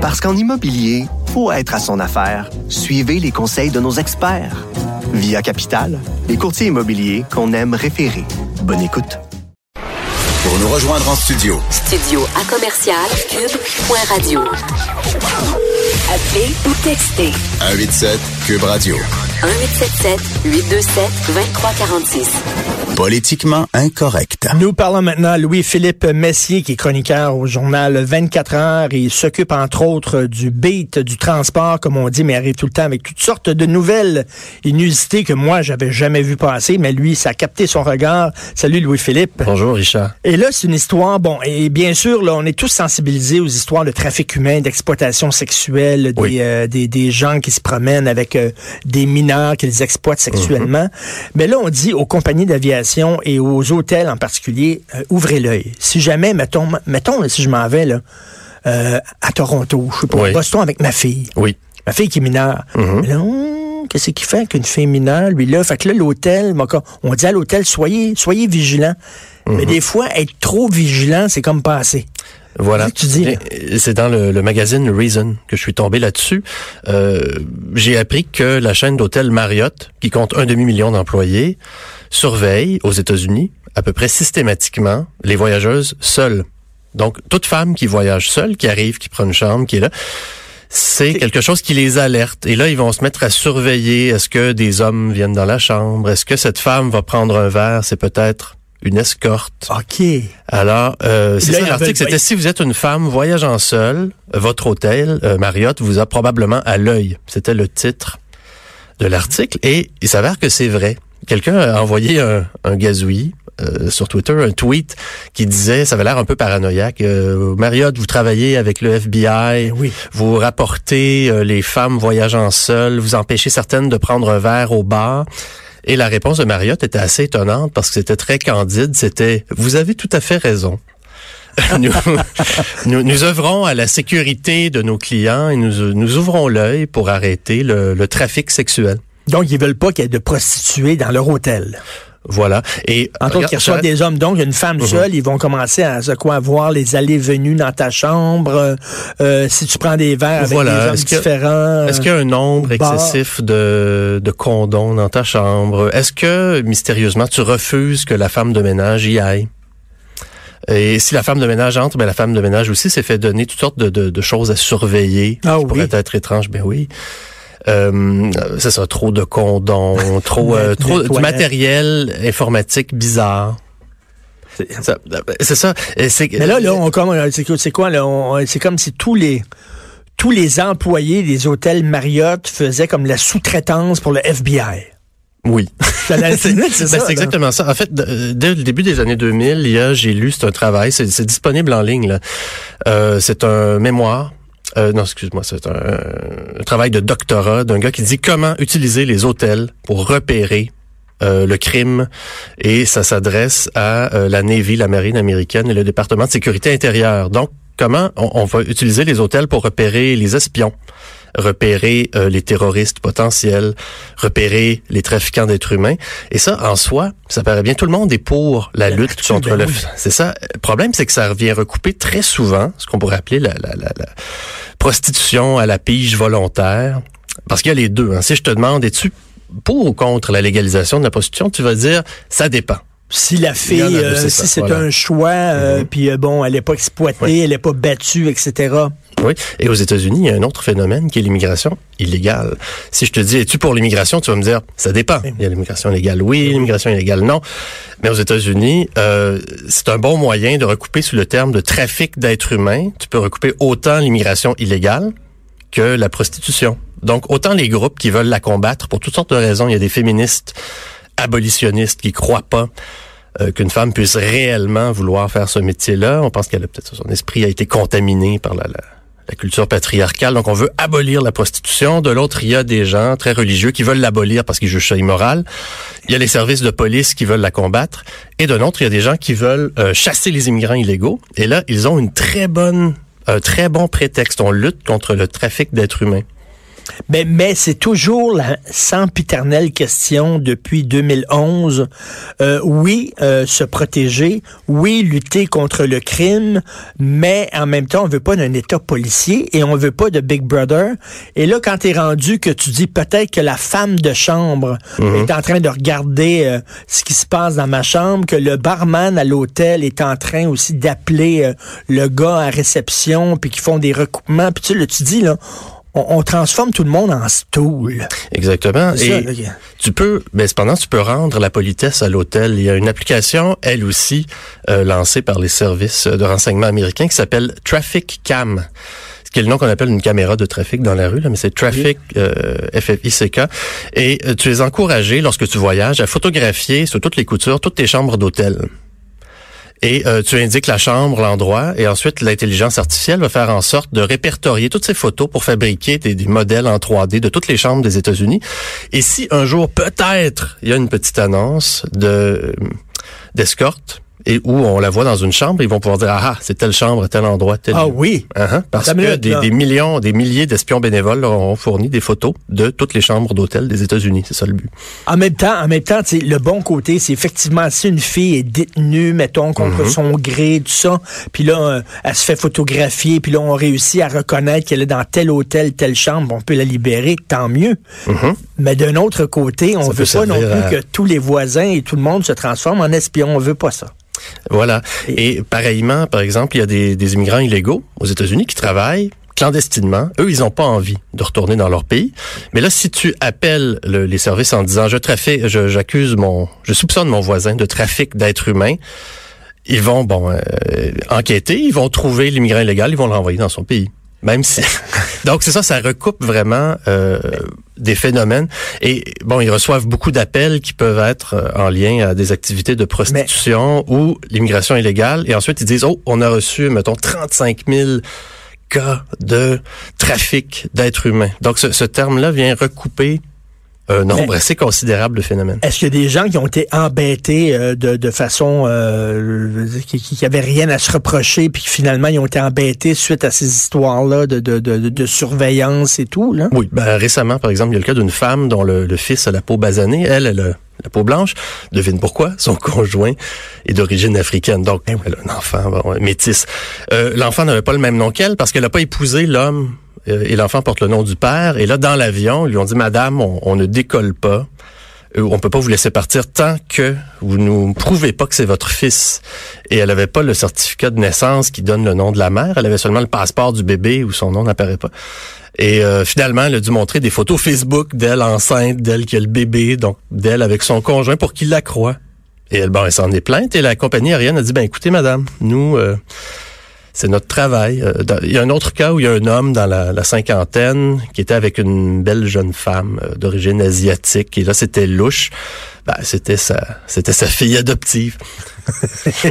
Parce qu'en immobilier, faut être à son affaire. Suivez les conseils de nos experts. Via Capital, les courtiers immobiliers qu'on aime référer. Bonne écoute. Pour nous rejoindre en studio. Studio à commercial cube.radio. Appelez ou textez. 187 Cube Radio. 1877 827 2346. Politiquement incorrect. Nous parlons maintenant à Louis-Philippe Messier, qui est chroniqueur au journal 24 heures. Il s'occupe entre autres du beat, du transport, comme on dit, mais arrive tout le temps avec toutes sortes de nouvelles inusités que moi, j'avais jamais vu passer. Mais lui, ça a capté son regard. Salut Louis-Philippe. Bonjour Richard. Et là, c'est une histoire, bon, et bien sûr, là, on est tous sensibilisés aux histoires de trafic humain, d'exploitation sexuelle, des, Oui. euh, des, des gens qui se promènent avec euh, des mineurs qu'ils exploitent sexuellement. Mais là, on dit aux compagnies d'aviation et aux hôtels en particulier, euh, ouvrez l'œil. Si jamais, mettons, mettons si je m'en vais là, euh, à Toronto, je sais pas, Oui. Boston avec ma fille, Oui. ma fille qui est mineure. Mhm. Mais là, hum, qu'est-ce qu'il fait qu'une fille mineure, lui là? Fait que là, l'hôtel, on dit à l'hôtel, soyez, soyez vigilants. Mhm. Mais des fois, être trop vigilant, c'est comme pas assez. Voilà. C'est dans le, le magazine Reason que je suis tombé là-dessus. Euh, J'ai appris que la chaîne d'hôtels Marriott, qui compte un demi-million d'employés, surveille aux États-Unis à peu près systématiquement les voyageuses seules. Donc, toute femme qui voyage seule, qui arrive, qui prend une chambre, qui est là, c'est quelque chose qui les alerte. Et là, ils vont se mettre à surveiller. Est-ce que des hommes viennent dans la chambre? Est-ce que cette femme va prendre un verre? C'est peut-être une escorte. OK. Alors, euh, c'est ça l'article. C'était si vous êtes une femme voyageant seule, votre hôtel, euh, Marriott, vous a probablement à l'œil. C'était le titre de l'article. Et il s'avère que c'est vrai. Quelqu'un a envoyé un, un gazouillis euh, sur Twitter, un tweet qui disait, ça avait l'air un peu paranoïaque, euh, Marriott, vous travaillez avec le FBI, Eh oui. vous rapportez euh, les femmes voyageant seules, vous empêchez certaines de prendre un verre au bar. Et la réponse de Marriott était assez étonnante parce que c'était très candide. C'était, vous avez tout à fait raison. nous, nous, nous œuvrons à la sécurité de nos clients et nous, nous ouvrons l'œil pour arrêter le, le trafic sexuel. Donc, ils veulent pas qu'il y ait de prostituées dans leur hôtel. Voilà. Et regarde, qu'ils reçoivent ça- des hommes. Donc, une femme Mhm. seule, ils vont commencer à se quoi, voir les allées-venues dans ta chambre. euh, euh, si tu prends des verres avec Voilà. des hommes que- différents. Est-ce qu'il y a un nombre au bar. excessif de, de condoms dans ta chambre? Est-ce que, mystérieusement, tu refuses que la femme de ménage y aille? Et si la femme de ménage entre, ben la femme de ménage aussi s'est fait donner toutes sortes de, de- de choses à surveiller Ah qui oui. pourraient être étranges. Ben oui. Euh, c'est ça, trop de condoms, trop, euh, trop du matériel informatique bizarre. C'est ça. Et c'est- Mais là, là, on comme, c'est quoi- c'est quoi, là? C'est comme si tous les, tous les employés des hôtels Marriott faisaient comme la sous-traitance pour le FBI. Oui. C'est ben, ça, c'est là. exactement ça. En fait, dès le début des années 2000, il y a, j'ai lu, c'est un travail, c'est, disponible en ligne. Euh, c'est un mémoire. Euh, non, excuse-moi, c'est un, travail de doctorat d'un gars qui dit comment utiliser les hôtels pour repérer euh, le crime et ça s'adresse à euh, la Navy, la marine américaine et le département de sécurité intérieure. Donc, comment on va utiliser les hôtels pour repérer les espions, repérer euh, les terroristes potentiels, repérer les trafiquants d'êtres humains. Et ça, en soi, ça paraît bien. Tout le monde est pour la lutte contre ben le... oui. C'est ça. Le problème, c'est que ça revient recouper très souvent ce qu'on pourrait appeler la, la, la, la prostitution à la pige volontaire. Parce qu'il y a les deux. hein. Si je te demande, es-tu pour ou contre la légalisation de la prostitution, tu vas dire, ça dépend. Si la fille, euh, si c'est voilà. un choix, euh, Mhm. puis euh, bon, elle n'est pas exploitée, Oui. elle n'est pas battue, etc. Oui. Et aux États-Unis, il y a un autre phénomène qui est l'immigration illégale. Si je te dis, es-tu pour l'immigration, tu vas me dire, ça dépend. Il y a l'immigration légale, oui, l'immigration illégale, non. Mais aux États-Unis, euh, c'est un bon moyen de recouper sous le terme de trafic d'êtres humains. Tu peux recouper autant l'immigration illégale que la prostitution. Donc, autant les groupes qui veulent la combattre pour toutes sortes de raisons. Il y a des féministes abolitionnistes qui croient pas euh, qu'une femme puisse réellement vouloir faire ce métier-là. On pense qu'elle a peut-être son esprit a été contaminé par la, la, la culture patriarcale. Donc on veut abolir la prostitution. De l'autre, il y a des gens très religieux qui veulent l'abolir parce qu'ils jugent ça immoral. Il y a les services de police qui veulent la combattre. Et de l'autre, il y a des gens qui veulent euh, chasser les immigrants illégaux. Et là, ils ont une très bonne, un très bon prétexte. On lutte contre le trafic d'êtres humains. Mais, mais c'est toujours la sempiternelle question depuis 2011. Euh, oui, euh, se protéger, oui, lutter contre le crime, mais en même temps, on veut pas d'un État policier et on veut pas de Big Brother. Et là, quand t'es rendu que tu dis peut-être que la femme de chambre est en train de regarder euh, ce qui se passe dans ma chambre, que le barman à l'hôtel est en train aussi d'appeler euh, le gars à réception, puis qu'ils font des recoupements, puis tu là, tu dis, là, on, on transforme tout le monde en stool. Exactement. Et tu peux, mais cependant, tu peux rendre la politesse à l'hôtel. Il y a une application, elle aussi, euh, lancée par les services de renseignement américains qui s'appelle Traffic Cam. Ce qui est le nom qu'on appelle une caméra de trafic dans la rue, là, mais c'est Traffic euh, FFICK. Et euh, tu es encouragé, lorsque tu voyages, à photographier sur toutes les coutures, toutes tes chambres d'hôtel. Et euh, tu indiques la chambre, l'endroit, et ensuite l'intelligence artificielle va faire en sorte de répertorier toutes ces photos pour fabriquer des, modèles en 3D de toutes les chambres des États-Unis. Et si un jour, peut-être, il y a une petite annonce de d'escorte et où on la voit dans une chambre, ils vont pouvoir dire ah, ah, c'est telle chambre, tel endroit, tel Ah lieu. oui. Uh-huh, parce que minute, des, millions, des milliers d'espions bénévoles leur ont fourni des photos de toutes les chambres d'hôtel des États-Unis. C'est ça le but. En même temps, en même temps, le bon côté, c'est effectivement si une fille est détenue, mettons, contre son gré, tout ça, puis là, euh, elle se fait photographier, puis là, on réussit à reconnaître qu'elle est dans tel hôtel, telle chambre, on peut la libérer, tant mieux. Mais d'un autre côté, on Ça veut pas non plus à- que tous les voisins et tout le monde se transforment en espions. On veut pas ça. Voilà. Et pareillement, par exemple, il y a des, des immigrants illégaux aux États-Unis qui travaillent clandestinement. Eux, ils n'ont pas envie de retourner dans leur pays. Mais là, si tu appelles le- les services en disant je trafic, je- j'accuse mon, je soupçonne mon voisin de trafic d'êtres humains, ils vont bon euh, enquêter, ils vont trouver l'immigrant illégal, ils vont le renvoyer dans son pays. Même si. Donc c'est ça, ça recoupe vraiment euh, des phénomènes. Et bon, ils reçoivent beaucoup d'appels qui peuvent être euh, en lien à des activités de prostitution ou l'immigration illégale. Et ensuite ils disent oh, on a reçu mettons 35 000 cas de trafic d'êtres humains. Donc ce, ce terme-là vient recouper un nombre Mais- assez considérable de phénomènes. Est-ce qu'il y a des gens qui ont été embêtés euh, de, de façon euh, qui, qui avaient rien à se reprocher, puis qui finalement ils ont été embêtés suite à ces histoires-là de, de, de, de surveillance et tout, là? Oui, ben, récemment, par exemple, il y a le cas d'une femme dont le, le fils a la peau basanée. Elle, elle a la peau blanche. Devine pourquoi? Son conjoint est d'origine africaine. Donc, elle a un enfant bon, métis. Euh, l'enfant n'avait pas le même nom qu'elle parce qu'elle n'a pas épousé l'homme euh, et l'enfant porte le nom du père. Et là, dans l'avion, ils lui ont dit, Madame, on, ne décolle pas. Euh, On peut pas vous laisser partir tant que vous nous prouvez pas que c'est votre fils. Et elle avait pas le certificat de naissance qui donne le nom de la mère. Elle avait seulement le passeport du bébé où son nom n'apparaît pas. Et euh, finalement, elle a dû montrer des photos Facebook d'elle enceinte, d'elle qui a le bébé, donc d'elle avec son conjoint pour qu'il la croie. Et elle, bon, elle s'en est plainte et la compagnie aérienne a dit, ben écoutez, madame, nous, euh, c'est notre travail. Euh, Il y a un autre cas où il y a un homme dans la, la cinquantaine qui était avec une belle jeune femme euh, d'origine asiatique et là, c'était louche. Ben, c'était sa, c'était sa fille adoptive.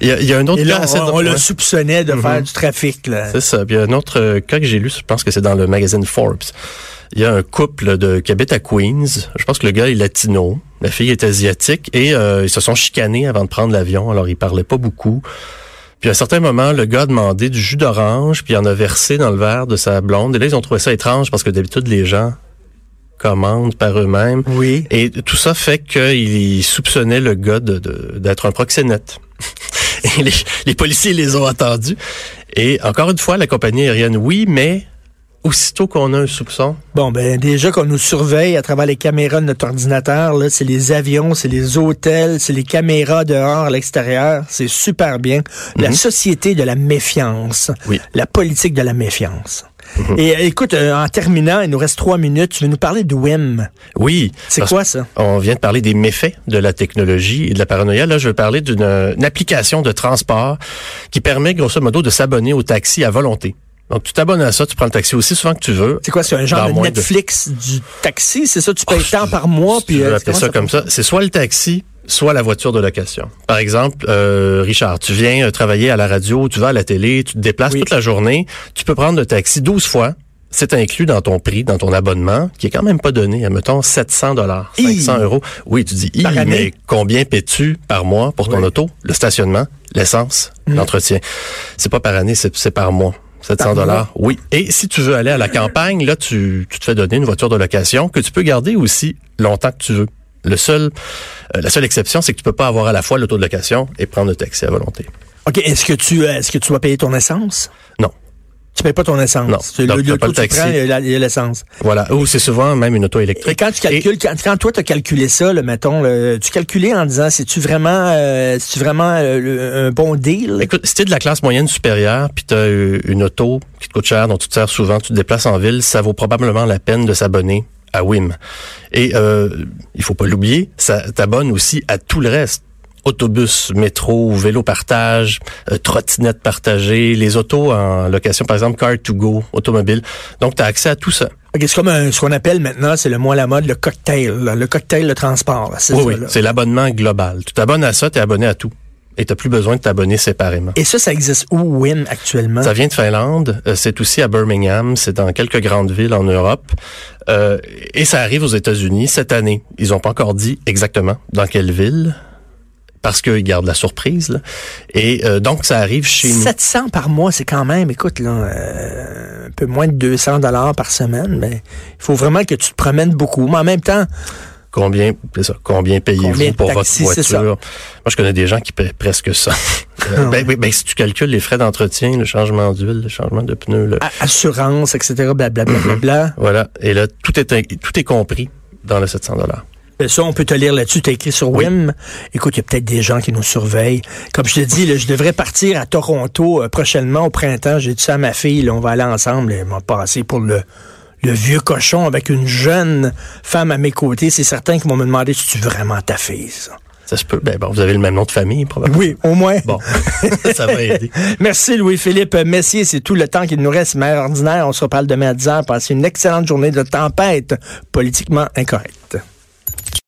Il, y a, il y a un autre cas assez on, le soupçonnait de faire du trafic, là. C'est ça. Puis il y a un autre euh, cas que j'ai lu, je pense que c'est dans le magazine Forbes. Il y a un couple de qui habite à Queens. Je pense que le gars est latino, la fille est asiatique et euh, ils se sont chicanés avant de prendre l'avion. Alors ils parlaient pas beaucoup. Puis à un certain moment, le gars a demandé du jus d'orange, puis il en a versé dans le verre de sa blonde. Et là, ils ont trouvé ça étrange parce que d'habitude, les gens commandent par eux-mêmes. Oui. Et tout ça fait qu'ils soupçonnaient le gars de- de- d'être un proxénète. Et les, les policiers les ont attendus. Et encore une fois, la compagnie aérienne, oui, mais aussitôt qu'on a un soupçon, Bon, ben déjà qu'on nous surveille à travers les caméras de notre ordinateur, là, c'est les avions, c'est les hôtels, c'est les caméras dehors, à l'extérieur. C'est super bien. La société de la méfiance. Oui. La politique de la méfiance. Et euh, écoute, euh, en terminant, il nous reste trois minutes. Tu veux nous parler de WIM. oui. C'est quoi ça? On vient de parler des méfaits de la technologie et de la paranoïa. Là, je veux parler d'une une application de transport qui permet, grosso modo, de s'abonner au taxi à volonté. Donc, tu t'abonnes à ça, tu prends le taxi aussi souvent que tu veux. C'est quoi? C'est un genre de Netflix du taxi? C'est ça? Tu payes Oh, tant par mois? Puis euh, appeler ça comme ça, c'est soit le taxi, soit la voiture de location. Par exemple, euh, Richard, tu viens euh, travailler à la radio, tu vas à la télé, tu te déplaces Oui. toute la journée, tu peux prendre le taxi 12 fois. C'est inclus dans ton prix, dans ton abonnement, qui est quand même pas donné, admettons 700 dollars, Hi! 500 euros. Oui, tu dis, mais combien paies-tu par mois pour ton Oui. Auto? Le stationnement, l'essence, l'entretien. C'est pas par année, c'est par mois. 700 Par mois? dollars, oui. Et si tu veux aller à la campagne, là, tu, tu te fais donner une voiture de location que tu peux garder aussi longtemps que tu veux. Le seul, euh, la seule exception, c'est que tu peux pas avoir à la fois l'auto de location et prendre le taxi à volonté. OK, est-ce que tu euh, est-ce que tu vas payer ton essence? Non. Tu payes pas ton essence. Non. Tu- le, le pas le tu taxi. prends, il y a l'essence. Voilà. Ou c'est souvent même une auto électrique. Et quand tu calcules, quand, quand toi, tu as calculé ça, là, mettons, tu calculais en disant, c'est-tu vraiment, euh, c'est-tu vraiment euh, le- un bon deal? Écoute, si t'es de la classe moyenne supérieure, puis t'as euh, une auto qui te coûte cher, dont tu te sers souvent, tu te déplaces en ville, ça vaut probablement la peine de s'abonner à WIM. Et euh, il faut pas l'oublier, ça t'abonne aussi à tout le reste. Autobus, métro, vélo partage, euh, trottinette partagée, les autos en location, par exemple, car to go, automobile. Donc, tu as accès à tout ça. OK, c'est comme un- ce qu'on appelle maintenant, c'est le mot à la mode, le cocktail, là, le cocktail de transport. là, c'est Oui, ça, oui, c'est l'abonnement global. Tu t'abonnes à ça, tu es abonné à tout. Et t'as plus besoin de t'abonner séparément. Et ça, ça existe où, WIM, actuellement? Ça vient de Finlande. euh, c'est aussi à Birmingham. C'est dans quelques grandes villes en Europe. Euh, et ça arrive aux États-Unis cette année. Ils n'ont pas encore dit exactement dans quelle ville. Parce qu'ils gardent la surprise. là. Et euh, donc, ça arrive chez nous. 700 par mois, c'est quand même, écoute, là, euh, un peu moins de 200 dollars par semaine, mais il faut vraiment que tu te promènes beaucoup. Mais en même temps, Combien, c'est ça, combien payez-vous pour votre voiture? Moi, je connais des gens qui paient presque ça. Euh, ben, oui, ben, si tu calcules les frais d'entretien, le changement d'huile, le changement de pneus, le- assurance, etc., blablabla. Bla, bla, voilà. Et là, tout est, tout est compris dans le 700 dollars. Bla. Ça, on peut te lire là-dessus. Tu as écrit sur Oui. WIM. Écoute, il y a peut-être des gens qui nous surveillent. Comme je te dis, là, je devrais partir à Toronto euh, prochainement au printemps. J'ai dit ça à ma fille. là, on va aller ensemble. Elle m'a passé pour le, le vieux cochon avec une jeune femme à mes côtés. C'est certain qu'ils vont me demander si tu vraiment ta fille, ça. Ça se peut. Ben, bon, vous avez le même nom de famille, probablement. Oui, au moins. Bon, ça va aider. Merci Louis-Philippe Messier. C'est tout le temps qu'il nous reste. Mais ordinaire, on se reparle demain à 10h. Passez une excellente journée de tempête politiquement incorrecte.